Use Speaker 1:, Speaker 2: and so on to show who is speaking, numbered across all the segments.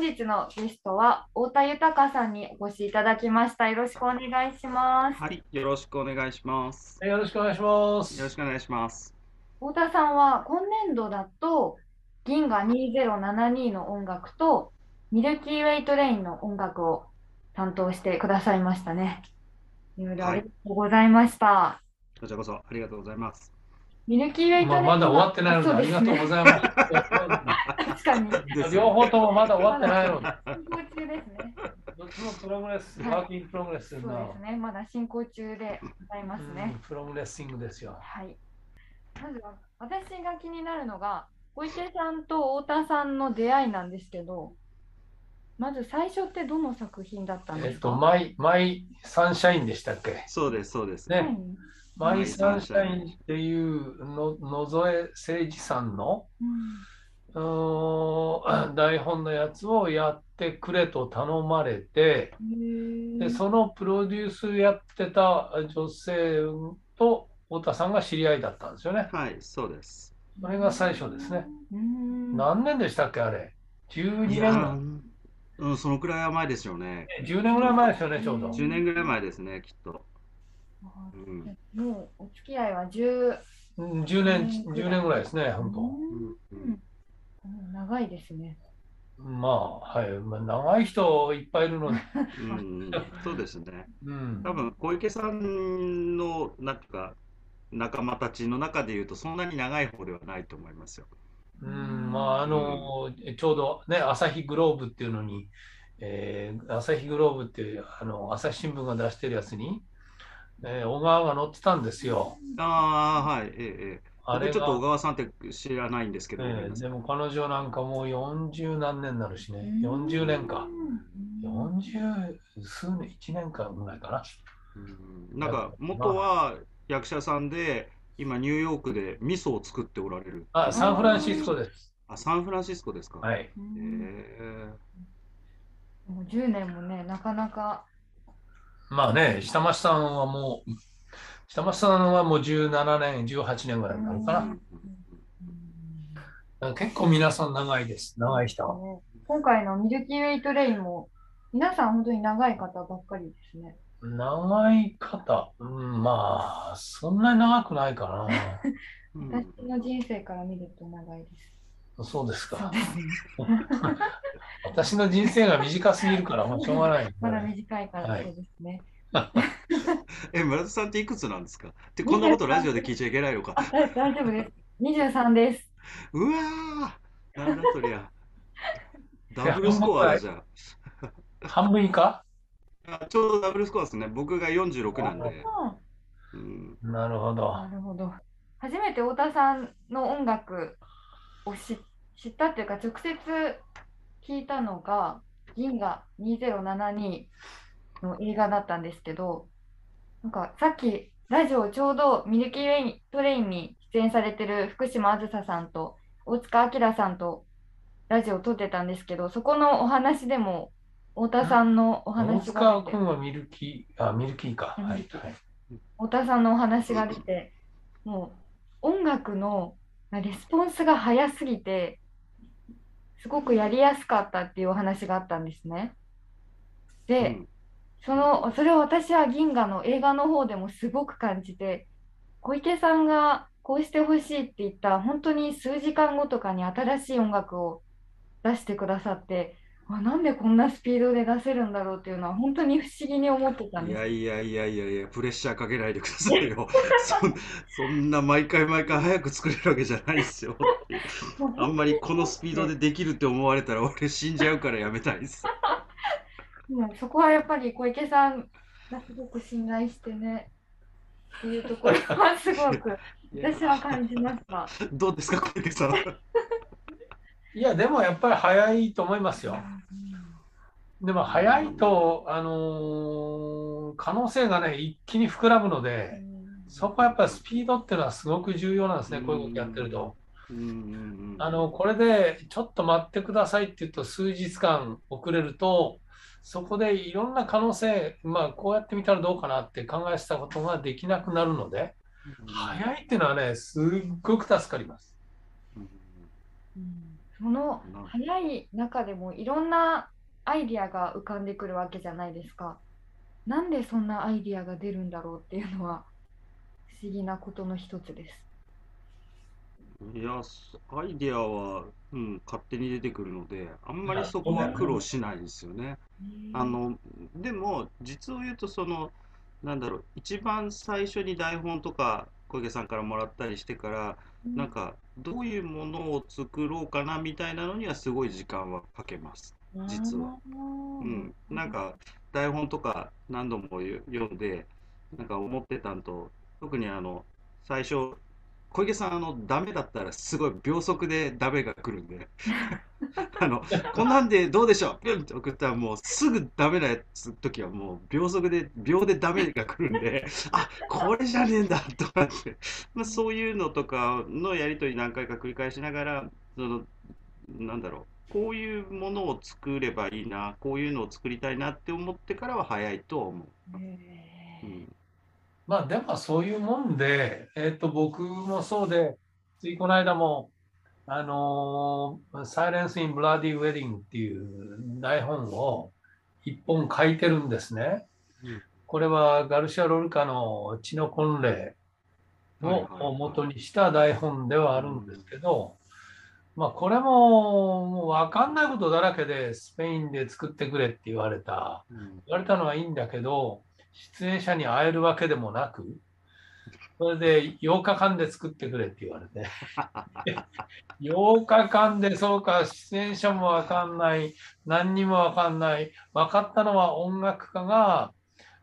Speaker 1: 本日のゲストは太田豊さんにお越しいただきましたよろしくお願いします
Speaker 2: はい、よろしくお願いします。
Speaker 3: よろしくお願いします。
Speaker 2: よろしくお願いします。
Speaker 1: 太田さんは今年度だと銀河2072の音楽とミルキーウェイトレインの音楽を担当してくださいましたねいろいろありがとうございました、
Speaker 2: こちらこそありがとうございます。
Speaker 1: ミルキーウェイ
Speaker 3: まあ、まだ終わってないので、ありがとうございます。
Speaker 1: 確かに。
Speaker 3: 両方ともまだ終わってないので、
Speaker 1: 進行中ですね。
Speaker 3: どっちも progress、
Speaker 1: はい
Speaker 3: work in progress
Speaker 1: そう
Speaker 3: の
Speaker 1: ですね。まだ進行中でございますね、
Speaker 3: うん progressing ですよ。
Speaker 1: はい。まずは私が気になるのが小池さんと太田さんの出会いなんですけど、まず最初ってどの作品だったん
Speaker 3: えっ
Speaker 1: ですか？
Speaker 3: と、 My、My Sunshine でしたっけ？
Speaker 2: そうです、そうです。
Speaker 3: ね。
Speaker 1: はい
Speaker 3: マイサンシャインっていうの野添誠二さんのうーん台本のやつをやってくれと頼まれて、
Speaker 1: うん
Speaker 3: でそのプロデュースやってた女性と太田さんが知り合いだったんですよね。
Speaker 2: はい、そうです。
Speaker 3: それが最初ですね。
Speaker 1: うん
Speaker 3: 何年でしたっけ、あれ？12
Speaker 2: いや
Speaker 3: 年、
Speaker 2: ーうん、そのくらいは前ですよね。
Speaker 3: 10年ぐらい前ですよね、ちょうど。
Speaker 2: 10年ぐらい前ですね、きっと。うん
Speaker 1: もうお付き合いは10、
Speaker 3: うん10年、10年ぐらいですね、本当。
Speaker 2: うん
Speaker 1: うん長いですね。
Speaker 3: まあ、はい。まあ、長い人いっぱいいるので。
Speaker 2: うん、そうですね。
Speaker 3: うん
Speaker 2: 多。分小池さんのなんていうか仲間たちの中でいうとそんなに長い方ではないと思いますよ。
Speaker 3: うん、まあ、あの、ちょうどね、朝日グローブっていうのに、えー朝日グローブっていう、あの、朝日新聞が出してるやつに、えー小川が載ってたんですよ。
Speaker 2: ああ、はい、ええ、ええ。
Speaker 3: あれ
Speaker 2: 僕ちょっと小
Speaker 3: が、
Speaker 2: 川さんって知らないんですけど、
Speaker 3: えーでも彼女なんかもう40何年になるしね、40年か。40数年、1年間ぐらいかな。
Speaker 2: うんなんか元は役者さんで今ニューヨークで味噌を作っておられる。
Speaker 3: あ、サンフランシスコです。
Speaker 2: あ、サンフランシスコですか。。
Speaker 3: はいい。
Speaker 2: えー
Speaker 1: もう10年もね、なかなか。
Speaker 3: まあね、下町さんはもう、下町さんはもう17年、18年ぐらいになるか
Speaker 1: うん
Speaker 3: な。結構皆さん長いです。長い人は。
Speaker 1: ね今回のミルキーウェイトレインも皆さん本当に長い方ばっかりですね。
Speaker 3: 長い方、うん、まあ、そんなに長くないか
Speaker 2: うん
Speaker 1: 私の人生から見ると長いです。
Speaker 3: な。そうですか。
Speaker 1: ですね。
Speaker 3: 私の人生が短すぎるから、もうしょうがない。
Speaker 1: まだ短いから
Speaker 3: はい
Speaker 1: そうですね。
Speaker 2: え、村田さんっていくつなんですか？ってこんなことラジオで聞いちゃいけないのか。
Speaker 1: あ大大丈夫です。23です。
Speaker 2: うわーなんだそりゃ。ダブルスコアだじゃ
Speaker 3: 半分以下？
Speaker 2: あ。ちょうどダブルスコアですね。僕が46なんで。うん、
Speaker 3: なるほど
Speaker 1: な。るほど。初めて太田さんの音楽を知知ったっていうか、直接聞いたのが、銀河2072の映画だったんですけど、なんかさっきラジオちょうどミルキーウェイトレインに出演されてる福島あずささんと大塚明さんとラジオを撮ってたんですけど、そこのお話でも太田さんのお
Speaker 3: 大
Speaker 1: 話が出て
Speaker 3: 塚君はミルキー、あ、ミルキーか。はい。はい
Speaker 1: 太田さんのお話が出て、もう音楽のレスポンスが早すぎて、すごくやりやすかったっていうお話があったんですね。で、
Speaker 2: うん
Speaker 1: その、それを私は銀河の映画の方でもすごく感じて、小池さんがこうしてほしいって言った、本当に数時間後とかに新しい音楽を出してくださって、あ、なんでこんなスピードで出せるんだろうっていうのは本当に不思議に思ってたん
Speaker 2: い
Speaker 1: です。
Speaker 2: やいやいやいやいや、プレッシャーかけないでくださいよ。そんそんな毎回毎回早く作れるわけじゃないですよ。あんまりこのスピードでできるって思われたら俺死んじゃうからやめたいです。
Speaker 1: もうそこはやっぱり小池さんがすごく信頼してね、っていうところはすごく私は感じました。
Speaker 2: どうですか、小池さん。
Speaker 3: いや、でもやっぱり早いと思いますよ。でも早いと、あのー可能性がね、一気に膨らむので、そこはやっぱりスピードっていうのはすごく重要なんですね、こういうことやってると。あの、これでちょっと待ってくださいって言うと数日間遅れると、そこでいろんな可能性、まあこうやってみたらどうかなって考えてたことができなくなるので、早いっていうのはね、すっごく助かります。
Speaker 2: うん
Speaker 1: うんその
Speaker 2: な
Speaker 1: 早い中でもいろんなアイディアが浮かんでくるわけじゃないですか。なんでそんなアイディアが出るんだろうっていうのは不思議なことの一つです。
Speaker 2: いや、アイディアは、うん、勝手に出てくるので、あんまりそこは苦労しないですよね。あの、でも、実を言うと、その、なんだろう、一番最初に台本とか小池さんからもらったりしてから、なんか、どういうものを作ろうかなみたいなのにはすごい時間はかけます。実は。うん、なんか台本とか何度もよ読んで、なんか思ってたんと、特にあの、最初、小池さん、あの、ダメだったらすごい秒速でダメが来るんで、あの、こんなんでどうでしょう？ピュンって送ったらもうすぐダメなやつ時はもう秒速で、秒でダメが来るんで、あ、これじゃねえんだとかって、まあ、そういうのとかのやりとり何回か繰り返しながら、その、なんだろう、こういうものを作ればいいな、こういうのを作りたいなって思ってからは早いとは思う。うん、
Speaker 3: まあでもそういうもんで、えっ、と僕もそうで、ついこの間も、あのー、Silence in Bloody Wedding っていう台本を一本書いてるんですね。
Speaker 2: うん
Speaker 3: これはガルシア・ロルカの血の婚礼を元にした台本ではあるんですけど、まあこれももう分かんないことだらけでスペインで作ってくれって言われた。
Speaker 2: うん
Speaker 3: 言われたのはいいんだけど、出演者に会えるわけでもなく、それで8日間で作ってくれって言われて、8日間でそうか、出演者もわかんない、何にもわかんない、分かったのは音楽家が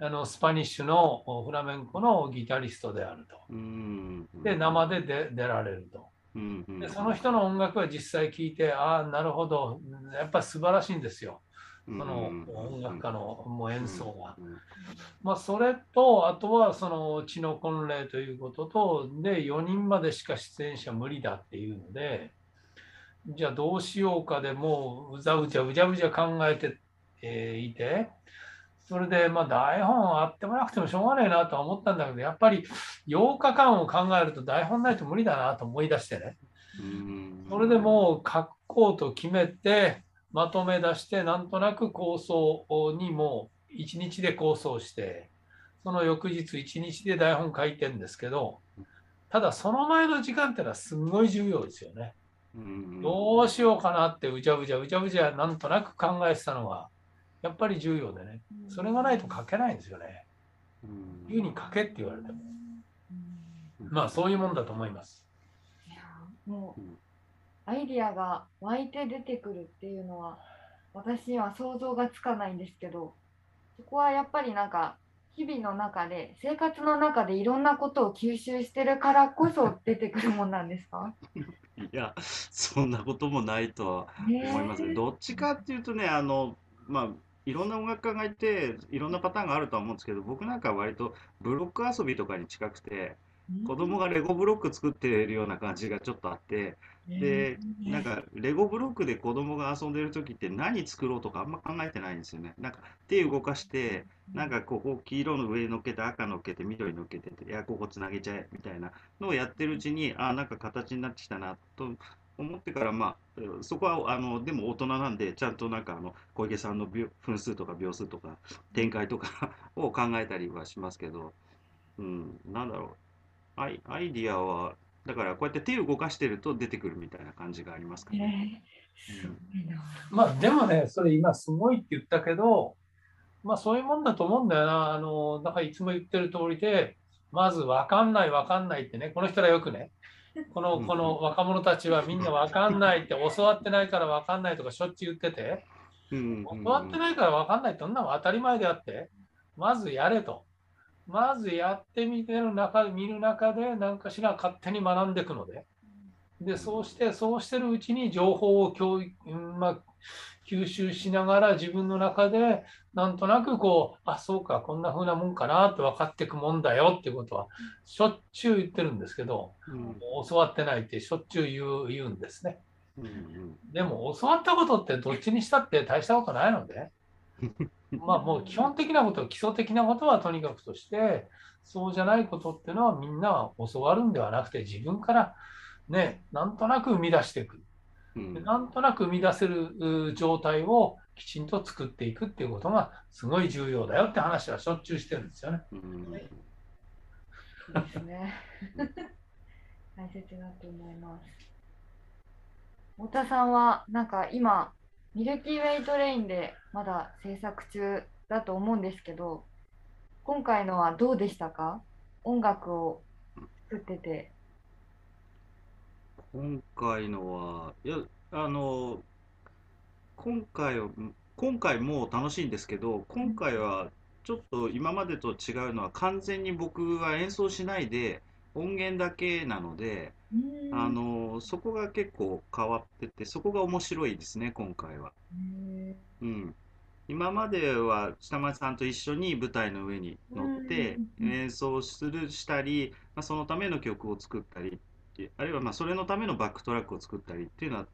Speaker 3: あのスパニッシュのフラメンコのギタリストであると。
Speaker 2: うん
Speaker 3: で、生で出出られると。で、その人の音楽は実際聴いて、ああ、なるほど、やっぱ素晴らしいんですよ。その音楽家のもう演奏が。
Speaker 2: うん。
Speaker 3: まあ、それと、あとはその血の婚礼ということと、で、4人までしか出演者無理だっていうので、じゃあどうしようかでもううざうじゃうじゃうじゃ考えて、えーいて、それでまあ台本あってもなくてもしょうがないなとは思ったんだけど、やっぱり8日間を考えると台本ないと無理だなと思い出してね。
Speaker 2: うん。
Speaker 3: それでもう書こうと決めて、まとめ出して、なんとなく構想にもう1日で構想して、その翌日1日で台本書いてるんですけど、ただその前の時間ってのはすごい重要ですよね。
Speaker 2: うん
Speaker 3: どうしようかなってうちゃうちゃうちゃうちゃなんとなく考えてたのが、やっぱり重要でね、それがないと書けないんですよね。
Speaker 2: うん
Speaker 3: 言うに書けって言われても。
Speaker 1: うん
Speaker 3: まあそういうもんだと思います。
Speaker 1: いやもう
Speaker 2: うん
Speaker 1: アイディアが湧いて出てくるっていうのは私には想像がつかないんですけどそこはやっぱりなんか日々の中で生活の中でいろんなことを吸収してるからこそ出てくるもんなんですか？
Speaker 2: いや、そんなこともないとは思いますね。どっちかっていうとね、あの、まあ、いろんな音楽家がいて、いろんなパターンがあるとは思うんですけど、僕なんかは割とブロック遊びとかに近くて、子供がレゴブロック作ってるような感じがちょっとあって、で、なんかレゴブロックで子供が遊んでる時って何作ろうとかあんま考えてないんですよね。なんか手動かして、なんかここ黄色の上に乗っけて赤乗っけて緑乗っけていやここつなげちゃえみたいなのをやってるうちにあなんか形になってきたなと思ってからまあそこはあのでも大人なんでちゃんとなんかあの小池さんの秒分数とか秒数とか展開とか を考えたりはしますけど、うん、なんだろうアイアイディアはだからこうやって手を動かしてると出てくるみたいな感じがありますか
Speaker 1: え
Speaker 2: ね。
Speaker 1: ーすごいな
Speaker 3: まあでもね、それ今すごいって言ったけど、まあそういうもんだと思うんだよな。あの、だからいつも言ってる通りで、まず分かんない分かんないってね、この人らよくね、この
Speaker 2: うん
Speaker 3: この若者たちはみんな分かんないって、教わってないから分かんないとかしょっちゅう言ってて、
Speaker 2: うん
Speaker 3: 教わってないから分かんないってそんなの当たり前であって、まずやれと。まずやってみてる中見る中で何かしら勝手に学んでいくので。で、そうして、そうしてるうちに情報を教育、うんまあ、吸収しながら自分の中でなんとなくこう、あ、そうか、こんな風なもんかなって分かっていくもんだよっていうことはしょっちゅう言ってるんですけど、
Speaker 2: うん。
Speaker 3: 教わってないってしょっちゅう言う言うんですね。
Speaker 2: うんうん。
Speaker 3: でも教わったことってどっちにしたって大したことないので、まあもう基本的なこと、基礎的なことはとにかくとして、そうじゃないことっていうのはみんな教わるんではなくて自分からね、なんとなく生み出していく。
Speaker 2: うん
Speaker 3: なんとなく生み出せるう状態をきちんと作っていくっていうことがすごい重要だよって話はしょっちゅうしてるんですよね。
Speaker 2: うん
Speaker 1: ですね。大切だと思います。太田さんはなんか今ミルキーウェイトレインでまだ制作中だと思うんですけど、今回のはどうでしたか？音楽を作ってて。
Speaker 2: 今回のは、いや、あの、今回、今回も楽しいんですけど、今回はちょっと今までと違うのは、完全に僕は演奏しないで、音源だけなので、あの、そこが結構変わってて、そこが面白いですね、今回は。
Speaker 1: へ
Speaker 2: うん。今までは下町さんと一緒に舞台の上に乗って演奏するしたり、まあ、そのための曲を作ったりあるいはまあそれのためのバックトラックを作ったりっていうのは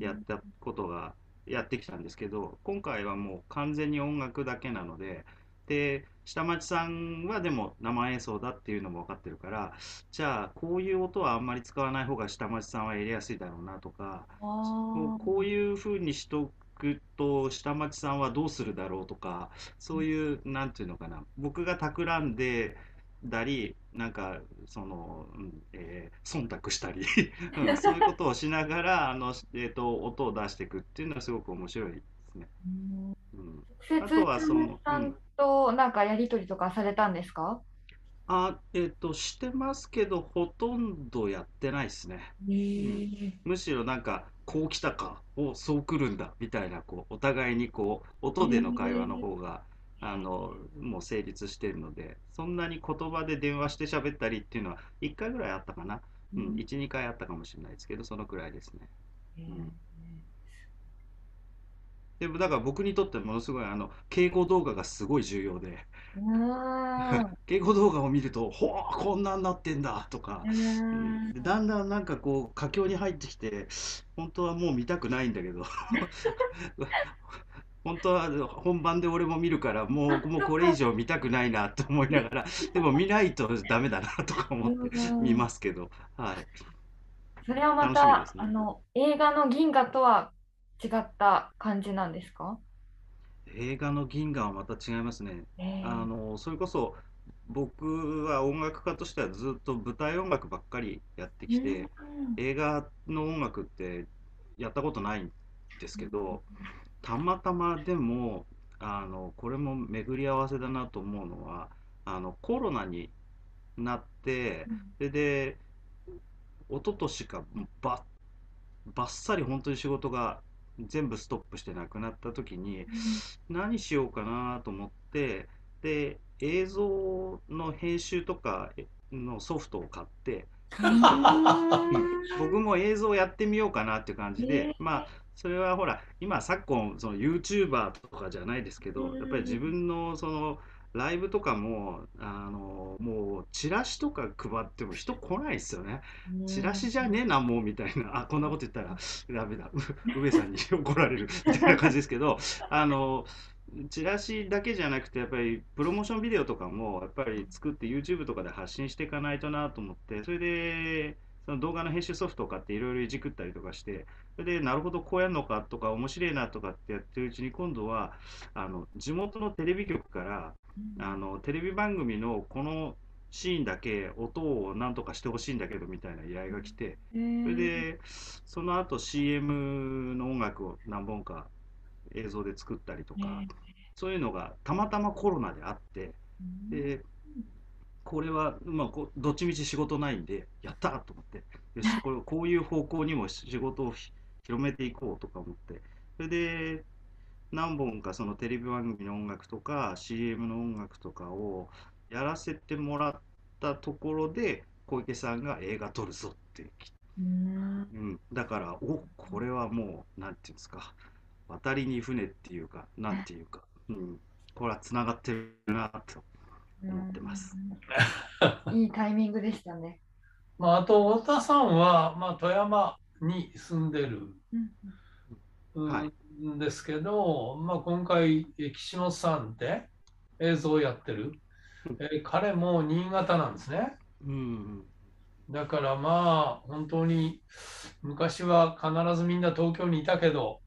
Speaker 1: ー
Speaker 2: やったことがやってきたんですけど今回はもう完全に音楽だけなのでで下町さんはでも生演奏だっていうのも分かってるからじゃあこういう音はあんまり使わない方が下町さんはやりやすいだろうなとか
Speaker 1: あ
Speaker 2: こういうふうにしとくと下町さんはどうするだろうとかそういうなんていうのかな僕が企んでだりなんかその、うんえー忖度したり、うんそういうことをしながらあの、えー、と音を出していくっていうのはすごく面白いですね。
Speaker 1: うん。
Speaker 2: あとはその
Speaker 1: 下町さんとなんかやりとりとかされたんですか？
Speaker 2: あえっ、としてますけどほとんどやってないですね。むしろなんかこう来たかおそう来るんだみたいなこうお互いにこう音での会話の方が、あのもう成立してるのでそんなに言葉で電話して喋ったりっていうのは1回ぐらいあったかな、うん、12回あったかもしれないですけどそのくらいですね。
Speaker 1: うん
Speaker 2: でもだから僕にとってものすごいあの敬語動画がすごい重要で。
Speaker 1: うん。
Speaker 2: 敬語動画を見ると「ほうこんなんなってんだ」とか、だんだんなんかこう佳境に入ってきて本当はもう見たくないんだけど。本当は本番で俺も見るからもうもうこれ以上見たくないなと思いながらでも見ないとダメだなとか思って
Speaker 1: うん
Speaker 2: 見ますけど、はい、
Speaker 1: それはまた、あの映画の銀河とは違った感じなんですか？
Speaker 2: 映画の銀河はまた違いますね。
Speaker 1: えー
Speaker 2: あのそれこそ僕は音楽家としてはずっと舞台音楽ばっかりやってきて、
Speaker 1: うん
Speaker 2: 映画の音楽ってやったことないんですけど、たまたまでもあのこれも巡り合わせだなと思うのはあのコロナになってそれで一昨年かばばっさり本当に仕事が全部ストップしてなくなった時に何しようかなと思ってで映像の編集とかのソフトを買って僕も映像やってみようかなっていう感じ
Speaker 1: へ
Speaker 2: で
Speaker 1: ー。
Speaker 2: まあそれはほら今昨今その YouTuber とかじゃないですけど
Speaker 1: うん
Speaker 2: やっぱり自分のそのライブとかもあのもうチラシとか配っても人来ないですよね。チラシじゃねえなもうみたいな。あこんなこと言ったらダメだ。う上さんに 怒られる。みたいな感じですけどあのチラシだけじゃなくてやっぱりプロモーションビデオとかもやっぱり作って YouTube とかで発信していかないとなと思ってそれでその動画の編集ソフトを買っていろいろいじくったりとかしてそれでなるほどこうやるのかとか面白いなとかってやってるうちに今度はあの地元のテレビ局からあのテレビ番組のこのシーンだけ音をなんとかしてほしいんだけどみたいな依頼が来て
Speaker 1: それ
Speaker 2: でその後 CM の音楽を何本か映像で作ったりとかそういうのがたまたまコロナであってでこれは、まあ、こうどっちみち仕事ないんでやったと思ってよしこれこういう方向にも仕事をひ広めていこうとか思ってそれで何本かそのテレビ番組の音楽とか CM の音楽とかをやらせてもらったところで小池さんが映画撮るぞって
Speaker 1: うん。
Speaker 2: うん、だから、おこれはもう、なんていうんですか、渡りに船っていうか、なんていうか、うん、これはつながってるなと思ってます。
Speaker 1: いいタイミングでしたね。
Speaker 3: まあ、あと太田さんは、まあ、富山に住んでる。
Speaker 1: うん。
Speaker 2: はい
Speaker 3: んですけど、まあ、今回え岸本さんって映像をやってる、えー彼も新潟なんですね。
Speaker 2: うん、
Speaker 3: だからまあ本当に昔は必ずみんな東京にいたけど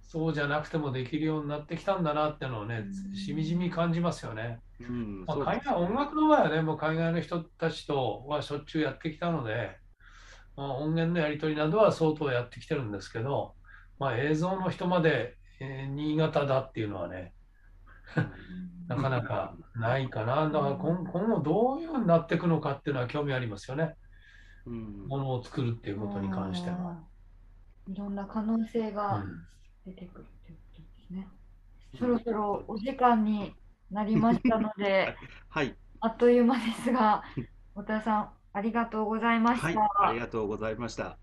Speaker 3: そうじゃなくてもできるようになってきたんだなってのをねしみじみ感じますよね。
Speaker 2: うん。
Speaker 3: まあ、海外音楽の場合はねもう海外の人たちとはしょっちゅうやってきたので、まあ、音源のやり取りなどは相当やってきてるんですけど、まあ、映像の人まで、えー新潟だっていうのはねなかなかないかな。だから今今後どういうふうになっていくのかっていうのは興味ありますよね。
Speaker 2: うん
Speaker 3: ものを作るっていうことに関しては。
Speaker 1: うんいろんな可能性
Speaker 3: う
Speaker 1: が
Speaker 3: ん
Speaker 1: 出てくるということですね。そろそろお時間になりましたので、
Speaker 2: はい、
Speaker 1: あっという間ですが、太田さん、ありがとうございました。
Speaker 2: はい、ありがとうございました。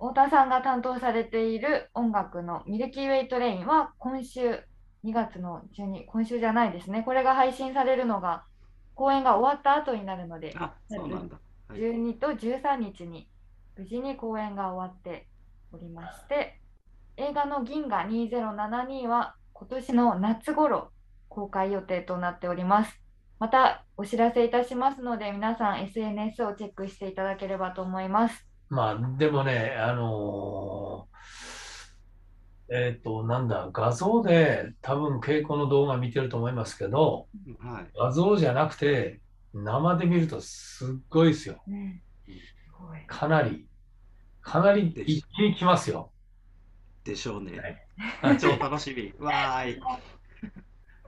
Speaker 1: 太田さんが担当されている音楽のミルキーウェイトレインは今週2月の12、今週じゃないですね。これが配信されるのが公演が終わった後になるので、
Speaker 2: あ、そうなんだ。はい、
Speaker 1: 12と13日に無事に公演が終わっておりまして、映画の銀河2072は今年の夏頃公開予定となっております。またお知らせいたしますので、皆さん SNS をチェックしていただければと思います。
Speaker 3: まあでもね、あのーえっ、と、なんだ、画像で多分稽古の動画見てると思いますけど、
Speaker 2: はい、
Speaker 3: 画像じゃなくて生で見るとすっごいですよ。
Speaker 1: ね、すごい。
Speaker 3: かなり、かなり一気にきますよ。
Speaker 2: でしょうね。
Speaker 3: はい
Speaker 2: 超楽しみ。わーい。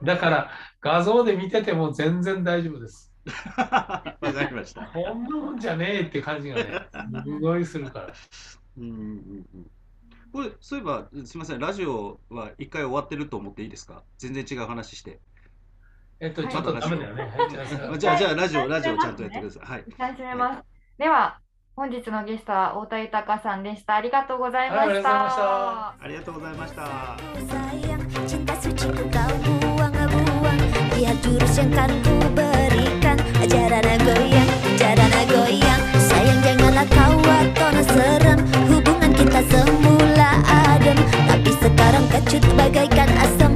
Speaker 3: だから画像で見てても全然大丈夫です。
Speaker 2: わかりました。
Speaker 3: こんなもんじゃねえって感じがね、すごいするから。
Speaker 2: うんうんうん。これ、そういえば、すみません、ラジオは一回終わってると思っていいですか？全然違う話して。
Speaker 3: えっと、
Speaker 1: はい
Speaker 3: ちょっとダメだよね。はいじゃあ
Speaker 2: じゃあ、ラジオ、ラジオちゃんとやってください。はい。
Speaker 1: 一旦締めます。では、本日のゲストは太田豊さんでした。ありがとうございま
Speaker 3: はいあり
Speaker 1: し
Speaker 3: がとうございました
Speaker 1: た。
Speaker 2: ありがとうございました。
Speaker 4: Jarana goyang, jarana goyang. Sayang janganlah kau atona serem. Hubungan kita semula adem. Tapi sekarang kecut bagaikan asap